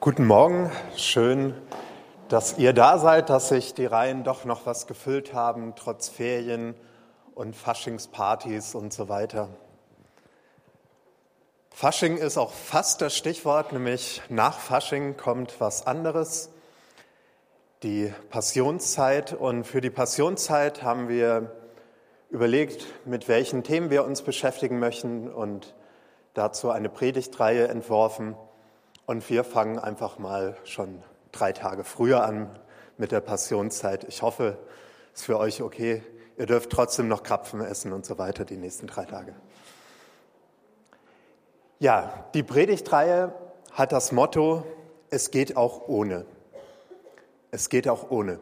Guten Morgen, schön, dass ihr da seid, dass sich die Reihen doch noch was gefüllt haben, trotz Ferien und Faschingspartys und so weiter. Fasching ist auch fast das Stichwort, nämlich nach Fasching kommt was anderes, die Passionszeit. Und für die Passionszeit haben wir überlegt, mit welchen Themen wir uns beschäftigen möchten und dazu eine Predigtreihe entworfen. Und wir fangen einfach mal schon drei Tage früher an mit der Passionszeit. Ich hoffe, es ist für euch okay. Ihr dürft trotzdem noch Krapfen essen und so weiter die nächsten drei Tage. Ja, die Predigtreihe hat das Motto, es geht auch ohne. Es geht auch ohne.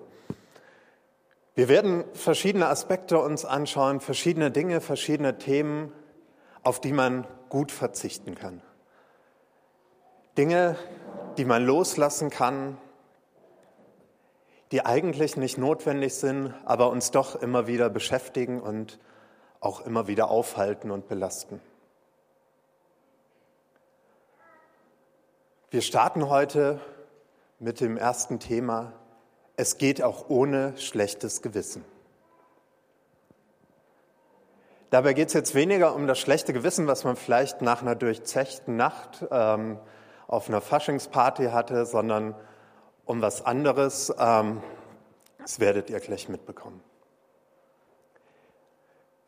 Wir werden verschiedene Aspekte uns anschauen, verschiedene Dinge, verschiedene Themen, auf die man gut verzichten kann. Dinge, die man loslassen kann, die eigentlich nicht notwendig sind, aber uns doch immer wieder beschäftigen und auch immer wieder aufhalten und belasten. Wir starten heute mit dem ersten Thema. Es geht auch ohne schlechtes Gewissen. Dabei geht es jetzt weniger um das schlechte Gewissen, was man vielleicht nach einer durchzechten Nacht ähm, auf einer Faschingsparty hatte, sondern um was anderes. Ähm, das werdet ihr gleich mitbekommen.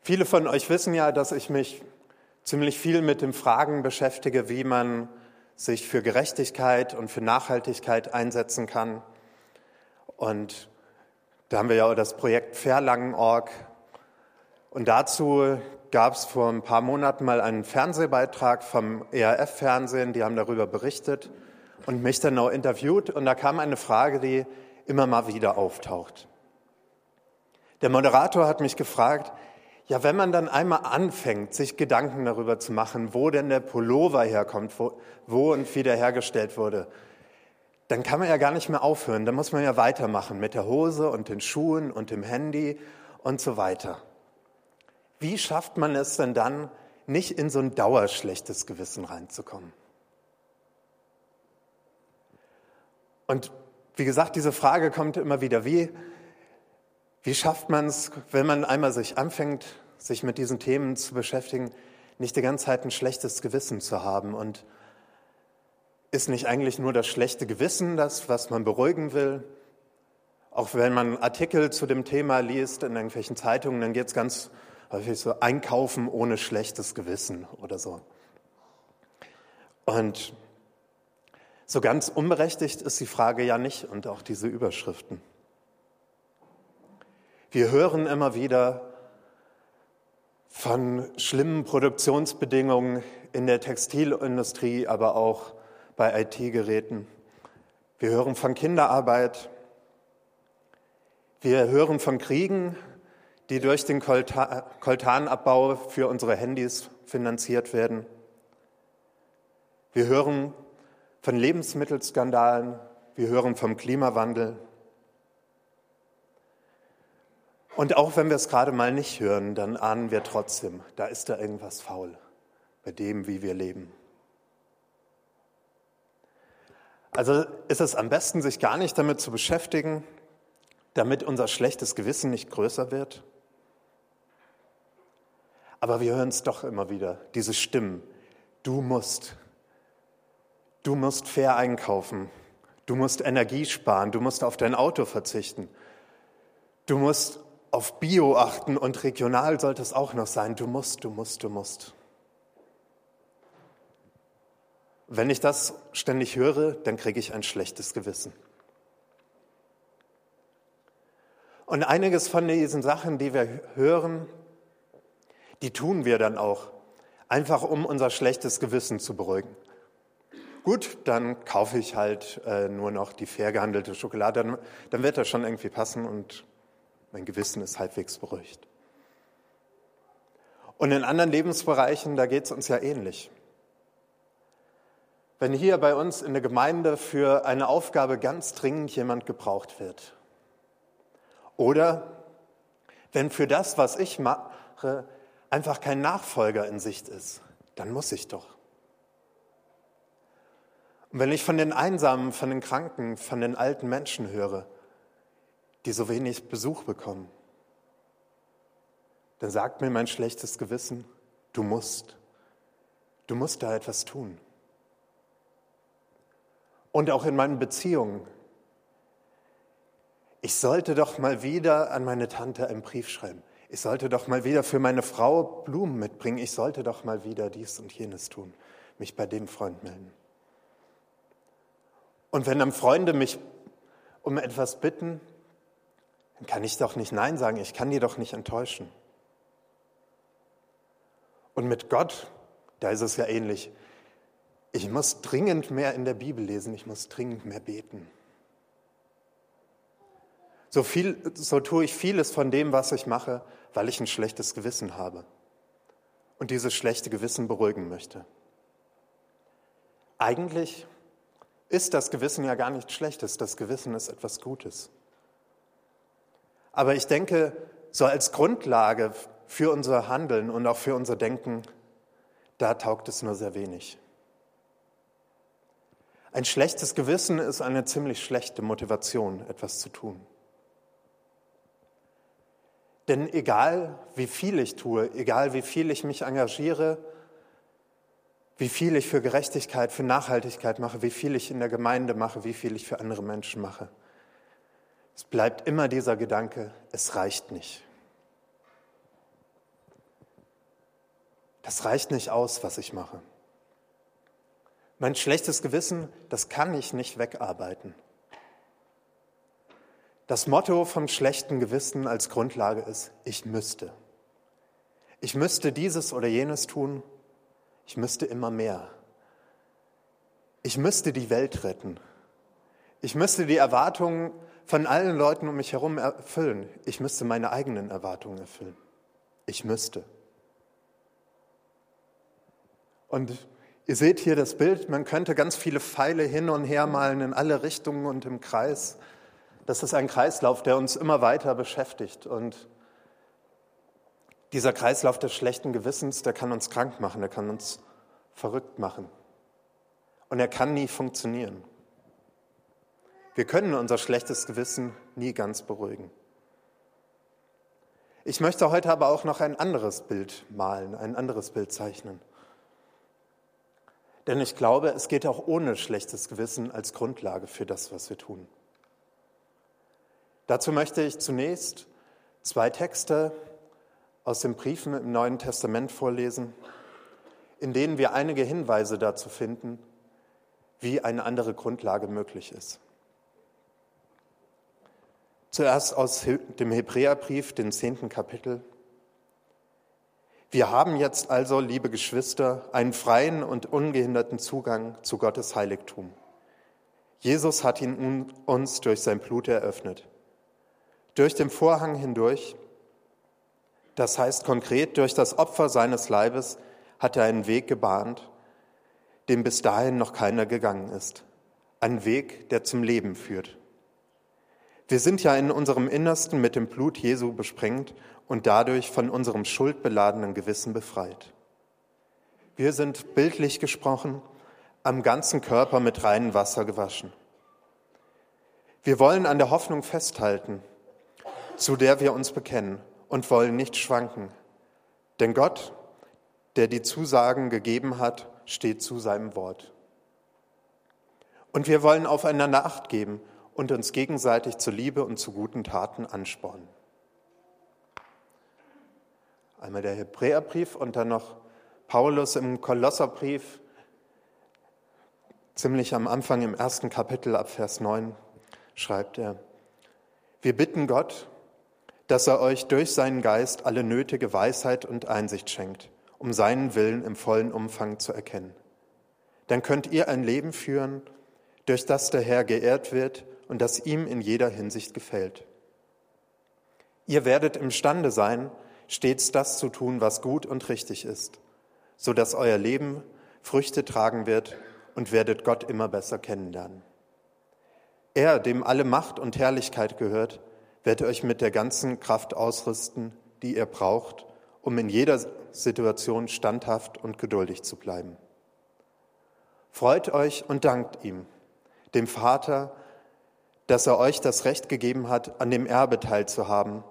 Viele von euch wissen ja, dass ich mich ziemlich viel mit den Fragen beschäftige, wie man sich für Gerechtigkeit und für Nachhaltigkeit einsetzen kann. Und da haben wir ja auch das Projekt Verlangen.org. Und dazu gab es vor ein paar Monaten mal einen Fernsehbeitrag vom ERF-Fernsehen, die haben darüber berichtet und mich dann auch interviewt. Und da kam eine Frage, die immer mal wieder auftaucht. Der Moderator hat mich gefragt, ja, wenn man dann einmal anfängt, sich Gedanken darüber zu machen, wo denn der Pullover herkommt, wo, wo und wie der hergestellt wurde, dann kann man ja gar nicht mehr aufhören. Dann muss man ja weitermachen mit der Hose und den Schuhen und dem Handy und so weiter. Wie schafft man es denn dann, nicht in so ein dauerschlechtes Gewissen reinzukommen? Und wie gesagt, diese Frage kommt immer wieder. Wie, wie schafft man es, wenn man einmal sich anfängt, sich mit diesen Themen zu beschäftigen, nicht die ganze Zeit ein schlechtes Gewissen zu haben? Und ist nicht eigentlich nur das schlechte Gewissen das, was man beruhigen will? Auch wenn man Artikel zu dem Thema liest in irgendwelchen Zeitungen, dann geht es ganz häufig so einkaufen ohne schlechtes Gewissen oder so. Und so ganz unberechtigt ist die Frage ja nicht und auch diese Überschriften. Wir hören immer wieder von schlimmen Produktionsbedingungen in der Textilindustrie, aber auch bei IT-Geräten. Wir hören von Kinderarbeit. Wir hören von Kriegen, die durch den Koltanabbau für unsere Handys finanziert werden. Wir hören von Lebensmittelskandalen, wir hören vom Klimawandel. Und auch wenn wir es gerade mal nicht hören, dann ahnen wir trotzdem, da ist da irgendwas faul bei dem, wie wir leben. Also ist es am besten, sich gar nicht damit zu beschäftigen, damit unser schlechtes Gewissen nicht größer wird. Aber wir hören es doch immer wieder, diese Stimmen. Du musst, du musst fair einkaufen, du musst Energie sparen, du musst auf dein Auto verzichten, du musst auf Bio achten und regional sollte es auch noch sein. Du musst, du musst, du musst. Wenn ich das ständig höre, dann kriege ich ein schlechtes Gewissen. Und einiges von diesen Sachen, die wir hören, die tun wir dann auch, einfach um unser schlechtes Gewissen zu beruhigen. Gut, dann kaufe ich halt äh, nur noch die fair gehandelte Schokolade, dann, dann wird das schon irgendwie passen und mein Gewissen ist halbwegs beruhigt. Und in anderen Lebensbereichen, da geht es uns ja ähnlich. Wenn hier bei uns in der Gemeinde für eine Aufgabe ganz dringend jemand gebraucht wird, oder wenn für das, was ich mache, einfach kein Nachfolger in Sicht ist, dann muss ich doch. Und wenn ich von den Einsamen, von den Kranken, von den alten Menschen höre, die so wenig Besuch bekommen, dann sagt mir mein schlechtes Gewissen, du musst, du musst da etwas tun. Und auch in meinen Beziehungen. Ich sollte doch mal wieder an meine Tante einen Brief schreiben. Ich sollte doch mal wieder für meine Frau Blumen mitbringen. Ich sollte doch mal wieder dies und jenes tun. Mich bei dem Freund melden. Und wenn dann Freunde mich um etwas bitten, dann kann ich doch nicht Nein sagen. Ich kann die doch nicht enttäuschen. Und mit Gott, da ist es ja ähnlich. Ich muss dringend mehr in der Bibel lesen, ich muss dringend mehr beten. So, viel, so tue ich vieles von dem, was ich mache, weil ich ein schlechtes Gewissen habe und dieses schlechte Gewissen beruhigen möchte. Eigentlich ist das Gewissen ja gar nichts Schlechtes, das Gewissen ist etwas Gutes. Aber ich denke, so als Grundlage für unser Handeln und auch für unser Denken, da taugt es nur sehr wenig. Ein schlechtes Gewissen ist eine ziemlich schlechte Motivation, etwas zu tun. Denn egal wie viel ich tue, egal wie viel ich mich engagiere, wie viel ich für Gerechtigkeit, für Nachhaltigkeit mache, wie viel ich in der Gemeinde mache, wie viel ich für andere Menschen mache, es bleibt immer dieser Gedanke, es reicht nicht. Das reicht nicht aus, was ich mache. Mein schlechtes Gewissen, das kann ich nicht wegarbeiten. Das Motto vom schlechten Gewissen als Grundlage ist, ich müsste. Ich müsste dieses oder jenes tun. Ich müsste immer mehr. Ich müsste die Welt retten. Ich müsste die Erwartungen von allen Leuten um mich herum erfüllen. Ich müsste meine eigenen Erwartungen erfüllen. Ich müsste. Und ihr seht hier das Bild, man könnte ganz viele Pfeile hin und her malen in alle Richtungen und im Kreis. Das ist ein Kreislauf, der uns immer weiter beschäftigt. Und dieser Kreislauf des schlechten Gewissens, der kann uns krank machen, der kann uns verrückt machen. Und er kann nie funktionieren. Wir können unser schlechtes Gewissen nie ganz beruhigen. Ich möchte heute aber auch noch ein anderes Bild malen, ein anderes Bild zeichnen. Denn ich glaube, es geht auch ohne schlechtes Gewissen als Grundlage für das, was wir tun. Dazu möchte ich zunächst zwei Texte aus den Briefen im Neuen Testament vorlesen, in denen wir einige Hinweise dazu finden, wie eine andere Grundlage möglich ist. Zuerst aus dem Hebräerbrief, den zehnten Kapitel. Wir haben jetzt also, liebe Geschwister, einen freien und ungehinderten Zugang zu Gottes Heiligtum. Jesus hat ihn uns durch sein Blut eröffnet durch den Vorhang hindurch, das heißt konkret durch das Opfer seines Leibes, hat er einen Weg gebahnt, den bis dahin noch keiner gegangen ist. Ein Weg, der zum Leben führt. Wir sind ja in unserem Innersten mit dem Blut Jesu besprengt und dadurch von unserem schuldbeladenen Gewissen befreit. Wir sind bildlich gesprochen am ganzen Körper mit reinem Wasser gewaschen. Wir wollen an der Hoffnung festhalten, zu der wir uns bekennen und wollen nicht schwanken. Denn Gott, der die Zusagen gegeben hat, steht zu seinem Wort. Und wir wollen aufeinander Acht geben und uns gegenseitig zur Liebe und zu guten Taten anspornen. Einmal der Hebräerbrief und dann noch Paulus im Kolosserbrief, ziemlich am Anfang im ersten Kapitel ab Vers 9, schreibt er, wir bitten Gott, dass er euch durch seinen Geist alle nötige Weisheit und Einsicht schenkt, um seinen Willen im vollen Umfang zu erkennen. Dann könnt ihr ein Leben führen, durch das der Herr geehrt wird und das ihm in jeder Hinsicht gefällt. Ihr werdet imstande sein, stets das zu tun, was gut und richtig ist, so dass euer Leben Früchte tragen wird und werdet Gott immer besser kennenlernen. Er, dem alle Macht und Herrlichkeit gehört, werdet euch mit der ganzen Kraft ausrüsten, die ihr braucht, um in jeder Situation standhaft und geduldig zu bleiben. Freut euch und dankt ihm, dem Vater, dass er euch das Recht gegeben hat, an dem Erbe teilzuhaben,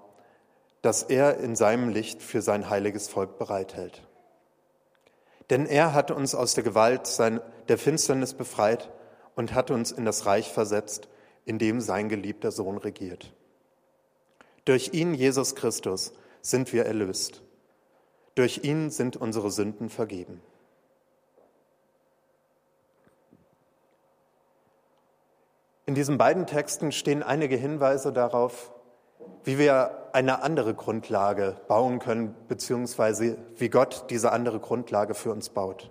das er in seinem Licht für sein heiliges Volk bereithält. Denn er hat uns aus der Gewalt der Finsternis befreit und hat uns in das Reich versetzt, in dem sein geliebter Sohn regiert. Durch ihn, Jesus Christus, sind wir erlöst. Durch ihn sind unsere Sünden vergeben. In diesen beiden Texten stehen einige Hinweise darauf, wie wir eine andere Grundlage bauen können, beziehungsweise wie Gott diese andere Grundlage für uns baut.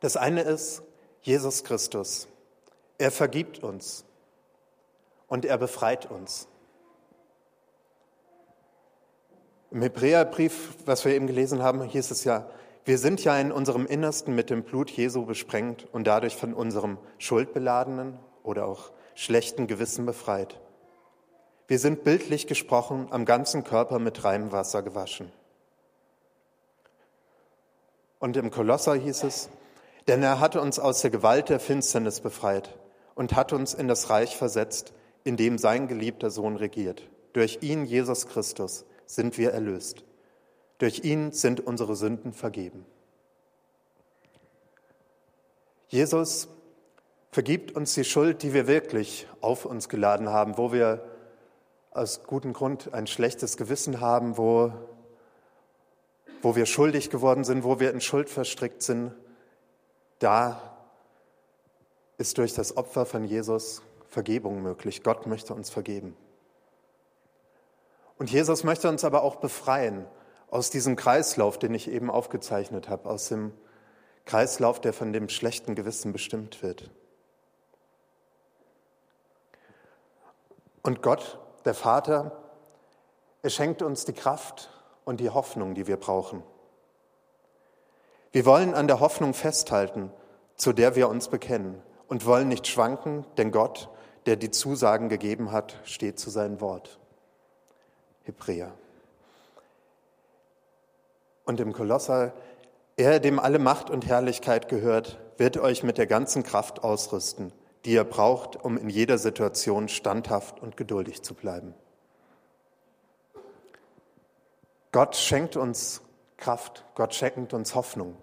Das eine ist Jesus Christus. Er vergibt uns und er befreit uns. Im Hebräerbrief, was wir eben gelesen haben, hieß es ja, wir sind ja in unserem Innersten mit dem Blut Jesu besprengt und dadurch von unserem schuldbeladenen oder auch schlechten Gewissen befreit. Wir sind bildlich gesprochen am ganzen Körper mit reinem Wasser gewaschen. Und im Kolosser hieß es, denn er hat uns aus der Gewalt der Finsternis befreit und hat uns in das Reich versetzt, in dem sein geliebter Sohn regiert. Durch ihn, Jesus Christus, sind wir erlöst. Durch ihn sind unsere Sünden vergeben. Jesus vergibt uns die Schuld, die wir wirklich auf uns geladen haben, wo wir aus gutem Grund ein schlechtes Gewissen haben, wo, wo wir schuldig geworden sind, wo wir in Schuld verstrickt sind. Da ist durch das Opfer von Jesus Vergebung möglich. Gott möchte uns vergeben. Und Jesus möchte uns aber auch befreien aus diesem Kreislauf, den ich eben aufgezeichnet habe, aus dem Kreislauf, der von dem schlechten Gewissen bestimmt wird. Und Gott, der Vater, er schenkt uns die Kraft und die Hoffnung, die wir brauchen. Wir wollen an der Hoffnung festhalten, zu der wir uns bekennen und wollen nicht schwanken, denn Gott, der die Zusagen gegeben hat, steht zu seinem Wort. Hebräer. Und im Kolosser, er, dem alle Macht und Herrlichkeit gehört, wird euch mit der ganzen Kraft ausrüsten, die ihr braucht, um in jeder Situation standhaft und geduldig zu bleiben. Gott schenkt uns Kraft, Gott schenkt uns Hoffnung.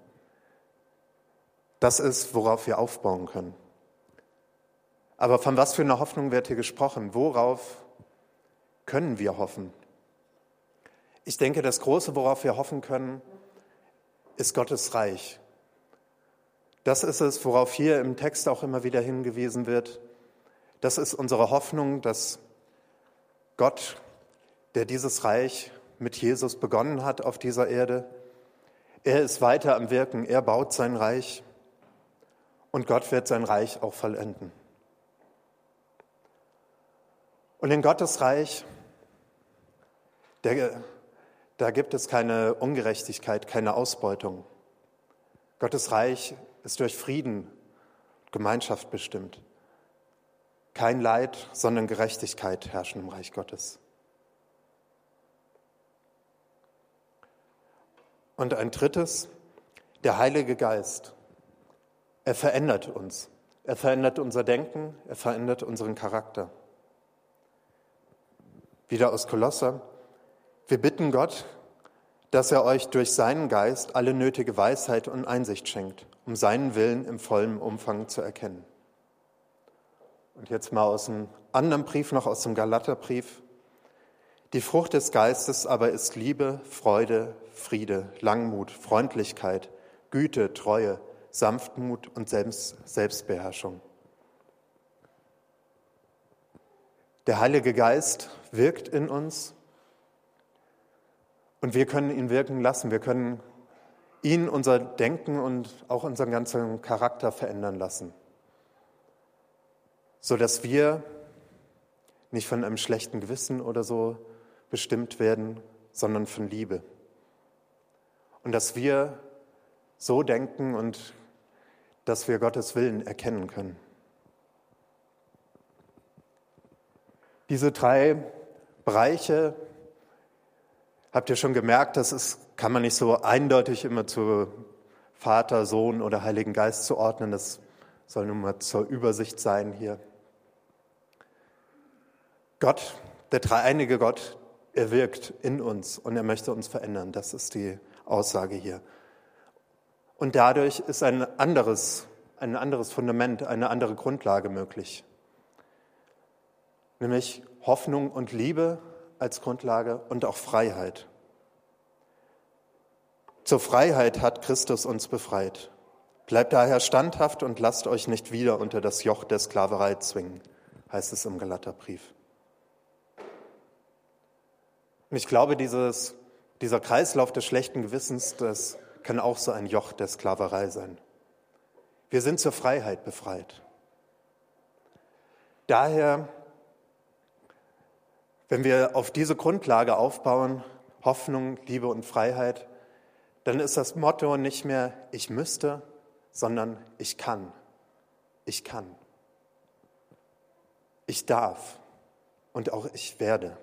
Das ist, worauf wir aufbauen können. Aber von was für einer Hoffnung wird hier gesprochen? Worauf können wir hoffen? Ich denke, das Große, worauf wir hoffen können, ist Gottes Reich. Das ist es, worauf hier im Text auch immer wieder hingewiesen wird. Das ist unsere Hoffnung, dass Gott, der dieses Reich mit Jesus begonnen hat auf dieser Erde, er ist weiter am Wirken, er baut sein Reich und Gott wird sein Reich auch vollenden. Und in Gottes Reich, der da gibt es keine Ungerechtigkeit, keine Ausbeutung. Gottes Reich ist durch Frieden, Gemeinschaft bestimmt. Kein Leid, sondern Gerechtigkeit herrschen im Reich Gottes. Und ein drittes, der Heilige Geist. Er verändert uns. Er verändert unser Denken, er verändert unseren Charakter. Wieder aus Kolosser. Wir bitten Gott, dass er euch durch seinen Geist alle nötige Weisheit und Einsicht schenkt, um seinen Willen im vollen Umfang zu erkennen. Und jetzt mal aus einem anderen Brief, noch aus dem Galaterbrief. Die Frucht des Geistes aber ist Liebe, Freude, Friede, Langmut, Freundlichkeit, Güte, Treue, Sanftmut und Selbst Selbstbeherrschung. Der Heilige Geist wirkt in uns und wir können ihn wirken lassen. Wir können ihn, unser Denken und auch unseren ganzen Charakter verändern lassen, sodass wir nicht von einem schlechten Gewissen oder so bestimmt werden, sondern von Liebe. Und dass wir so denken und dass wir Gottes Willen erkennen können. Diese drei Bereiche Habt ihr schon gemerkt, das ist, kann man nicht so eindeutig immer zu Vater, Sohn oder Heiligen Geist zu ordnen. Das soll nun mal zur Übersicht sein hier. Gott, der dreieinige Gott, er wirkt in uns und er möchte uns verändern. Das ist die Aussage hier. Und dadurch ist ein anderes, ein anderes Fundament, eine andere Grundlage möglich. Nämlich Hoffnung und Liebe als Grundlage und auch Freiheit. Zur Freiheit hat Christus uns befreit. Bleibt daher standhaft und lasst euch nicht wieder unter das Joch der Sklaverei zwingen, heißt es im Galaterbrief. Und ich glaube, dieses, dieser Kreislauf des schlechten Gewissens, das kann auch so ein Joch der Sklaverei sein. Wir sind zur Freiheit befreit. Daher, wenn wir auf diese Grundlage aufbauen, Hoffnung, Liebe und Freiheit, dann ist das Motto nicht mehr ich müsste, sondern ich kann. Ich kann. Ich darf und auch ich werde.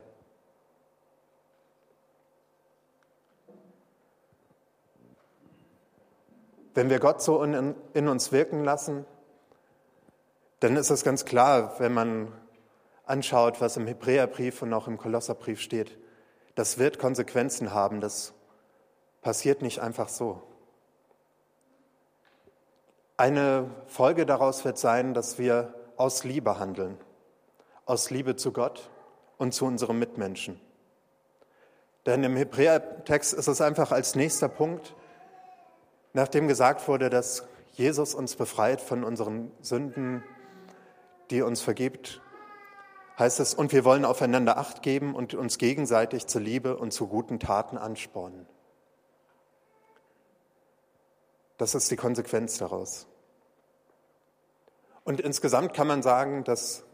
Wenn wir Gott so in, in uns wirken lassen, dann ist es ganz klar, wenn man anschaut, was im Hebräerbrief und auch im Kolosserbrief steht, das wird Konsequenzen haben, das passiert nicht einfach so. Eine Folge daraus wird sein, dass wir aus Liebe handeln, aus Liebe zu Gott und zu unseren Mitmenschen. Denn im Hebräertext ist es einfach als nächster Punkt Nachdem gesagt wurde, dass Jesus uns befreit von unseren Sünden, die uns vergibt, heißt es, und wir wollen aufeinander Acht geben und uns gegenseitig zur Liebe und zu guten Taten anspornen. Das ist die Konsequenz daraus. Und insgesamt kann man sagen, dass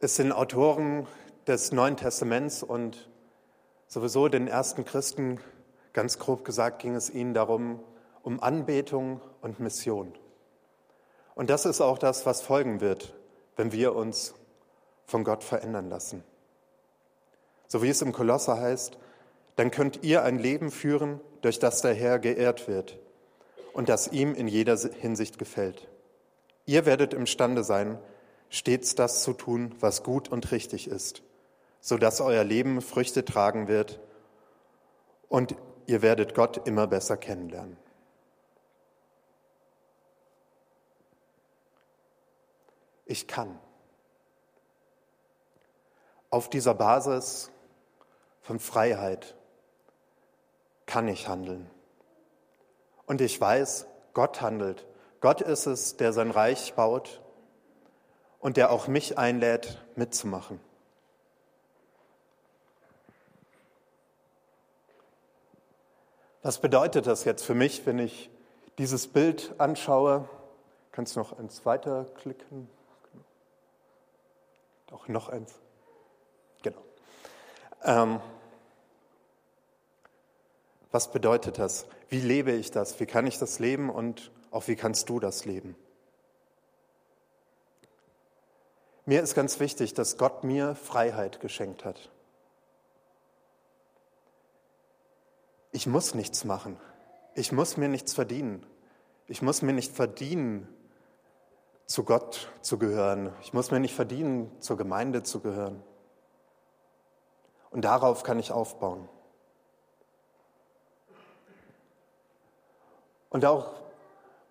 es den Autoren des Neuen Testaments und sowieso den ersten Christen Ganz grob gesagt ging es ihnen darum, um Anbetung und Mission. Und das ist auch das, was folgen wird, wenn wir uns von Gott verändern lassen. So wie es im Kolosser heißt, dann könnt ihr ein Leben führen, durch das der Herr geehrt wird und das ihm in jeder Hinsicht gefällt. Ihr werdet imstande sein, stets das zu tun, was gut und richtig ist, sodass euer Leben Früchte tragen wird und ihr werdet Gott immer besser kennenlernen. Ich kann. Auf dieser Basis von Freiheit kann ich handeln. Und ich weiß, Gott handelt. Gott ist es, der sein Reich baut und der auch mich einlädt, mitzumachen. Was bedeutet das jetzt für mich, wenn ich dieses Bild anschaue? Kannst du noch eins weiter klicken? Doch, noch eins. Genau. Ähm, was bedeutet das? Wie lebe ich das? Wie kann ich das leben und auch wie kannst du das leben? Mir ist ganz wichtig, dass Gott mir Freiheit geschenkt hat. ich muss nichts machen. Ich muss mir nichts verdienen. Ich muss mir nicht verdienen, zu Gott zu gehören. Ich muss mir nicht verdienen, zur Gemeinde zu gehören. Und darauf kann ich aufbauen. Und auch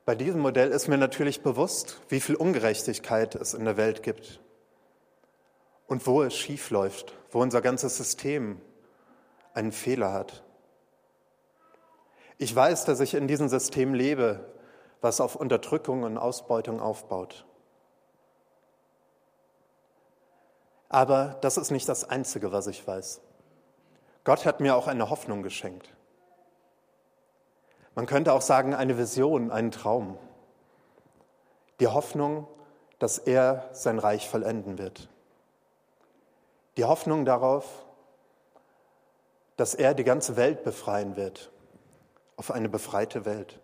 bei diesem Modell ist mir natürlich bewusst, wie viel Ungerechtigkeit es in der Welt gibt und wo es schief läuft, wo unser ganzes System einen Fehler hat. Ich weiß, dass ich in diesem System lebe, was auf Unterdrückung und Ausbeutung aufbaut. Aber das ist nicht das Einzige, was ich weiß. Gott hat mir auch eine Hoffnung geschenkt. Man könnte auch sagen, eine Vision, einen Traum. Die Hoffnung, dass er sein Reich vollenden wird. Die Hoffnung darauf, dass er die ganze Welt befreien wird auf eine befreite Welt,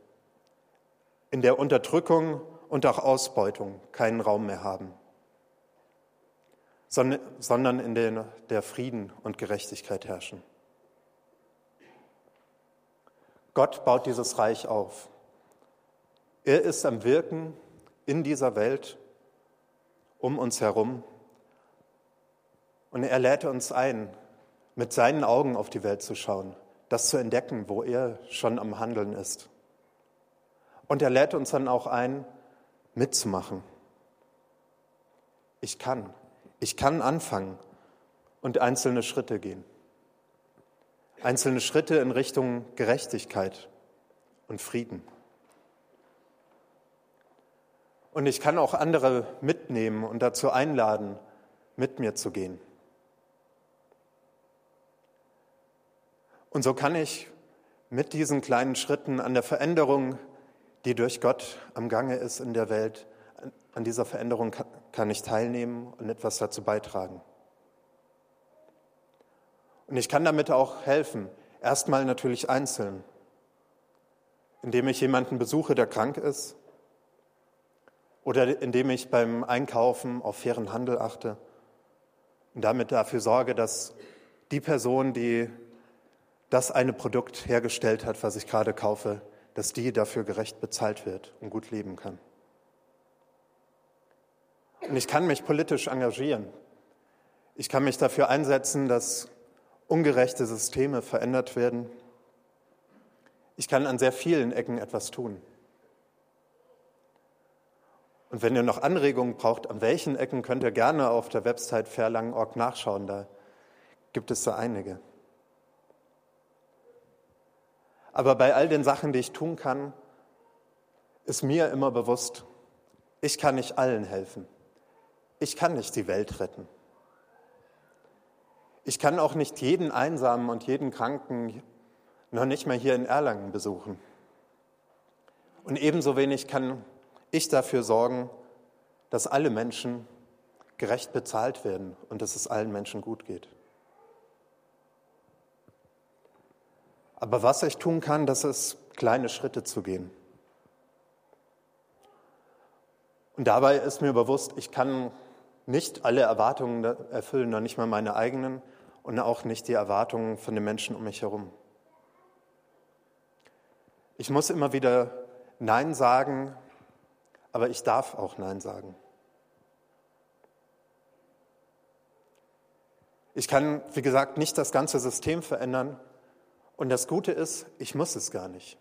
in der Unterdrückung und auch Ausbeutung keinen Raum mehr haben, sondern in der Frieden und Gerechtigkeit herrschen. Gott baut dieses Reich auf. Er ist am Wirken in dieser Welt um uns herum. Und er lädt uns ein, mit seinen Augen auf die Welt zu schauen, das zu entdecken, wo er schon am Handeln ist. Und er lädt uns dann auch ein, mitzumachen. Ich kann, ich kann anfangen und einzelne Schritte gehen. Einzelne Schritte in Richtung Gerechtigkeit und Frieden. Und ich kann auch andere mitnehmen und dazu einladen, mit mir zu gehen. Und so kann ich mit diesen kleinen Schritten an der Veränderung, die durch Gott am Gange ist in der Welt, an dieser Veränderung kann ich teilnehmen und etwas dazu beitragen. Und ich kann damit auch helfen, erstmal natürlich einzeln, indem ich jemanden besuche, der krank ist, oder indem ich beim Einkaufen auf fairen Handel achte und damit dafür sorge, dass die Person, die das eine Produkt hergestellt hat, was ich gerade kaufe, dass die dafür gerecht bezahlt wird und gut leben kann. Und ich kann mich politisch engagieren. Ich kann mich dafür einsetzen, dass ungerechte Systeme verändert werden. Ich kann an sehr vielen Ecken etwas tun. Und wenn ihr noch Anregungen braucht, an welchen Ecken, könnt ihr gerne auf der Website fairlang.org nachschauen. Da gibt es da einige. Aber bei all den Sachen, die ich tun kann, ist mir immer bewusst, ich kann nicht allen helfen. Ich kann nicht die Welt retten. Ich kann auch nicht jeden Einsamen und jeden Kranken noch nicht mal hier in Erlangen besuchen. Und ebenso wenig kann ich dafür sorgen, dass alle Menschen gerecht bezahlt werden und dass es allen Menschen gut geht. Aber was ich tun kann, das ist kleine Schritte zu gehen. Und dabei ist mir bewusst, ich kann nicht alle Erwartungen erfüllen, noch nicht mal meine eigenen und auch nicht die Erwartungen von den Menschen um mich herum. Ich muss immer wieder Nein sagen, aber ich darf auch Nein sagen. Ich kann, wie gesagt, nicht das ganze System verändern, und das Gute ist, ich muss es gar nicht,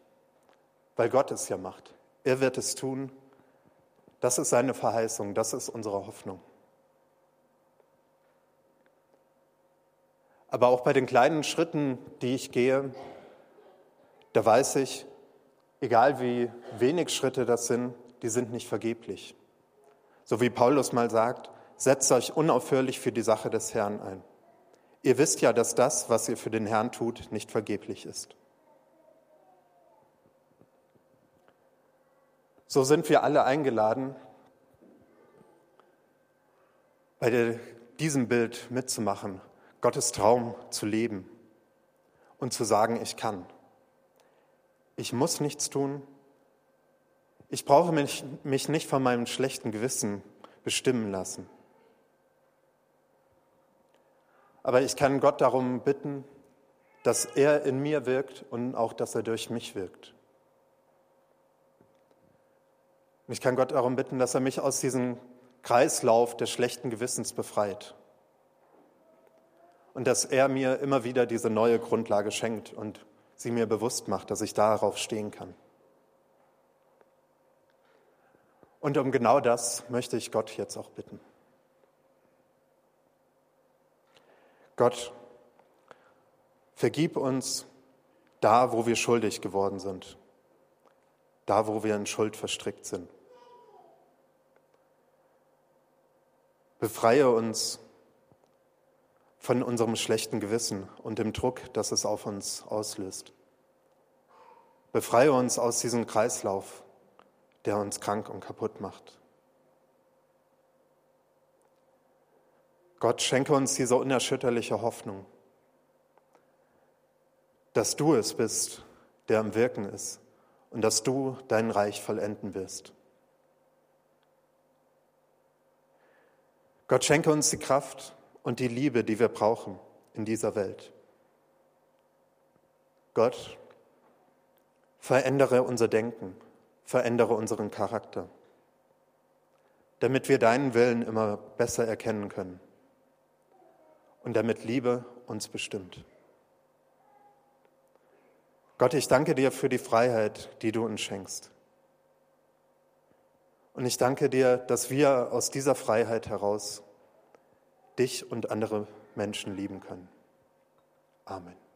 weil Gott es ja macht. Er wird es tun. Das ist seine Verheißung, das ist unsere Hoffnung. Aber auch bei den kleinen Schritten, die ich gehe, da weiß ich, egal wie wenig Schritte das sind, die sind nicht vergeblich. So wie Paulus mal sagt, setzt euch unaufhörlich für die Sache des Herrn ein. Ihr wisst ja, dass das, was ihr für den Herrn tut, nicht vergeblich ist. So sind wir alle eingeladen, bei diesem Bild mitzumachen, Gottes Traum zu leben und zu sagen, ich kann. Ich muss nichts tun. Ich brauche mich, mich nicht von meinem schlechten Gewissen bestimmen lassen. Aber ich kann Gott darum bitten, dass er in mir wirkt und auch, dass er durch mich wirkt. Ich kann Gott darum bitten, dass er mich aus diesem Kreislauf des schlechten Gewissens befreit. Und dass er mir immer wieder diese neue Grundlage schenkt und sie mir bewusst macht, dass ich darauf stehen kann. Und um genau das möchte ich Gott jetzt auch bitten. Gott, vergib uns da, wo wir schuldig geworden sind, da, wo wir in Schuld verstrickt sind. Befreie uns von unserem schlechten Gewissen und dem Druck, das es auf uns auslöst. Befreie uns aus diesem Kreislauf, der uns krank und kaputt macht. Gott schenke uns diese unerschütterliche Hoffnung, dass du es bist, der am Wirken ist und dass du dein Reich vollenden wirst. Gott schenke uns die Kraft und die Liebe, die wir brauchen in dieser Welt. Gott, Verändere unser Denken, verändere unseren Charakter, damit wir deinen Willen immer besser erkennen können und damit Liebe uns bestimmt. Gott, ich danke dir für die Freiheit, die du uns schenkst. Und ich danke dir, dass wir aus dieser Freiheit heraus dich und andere Menschen lieben können. Amen.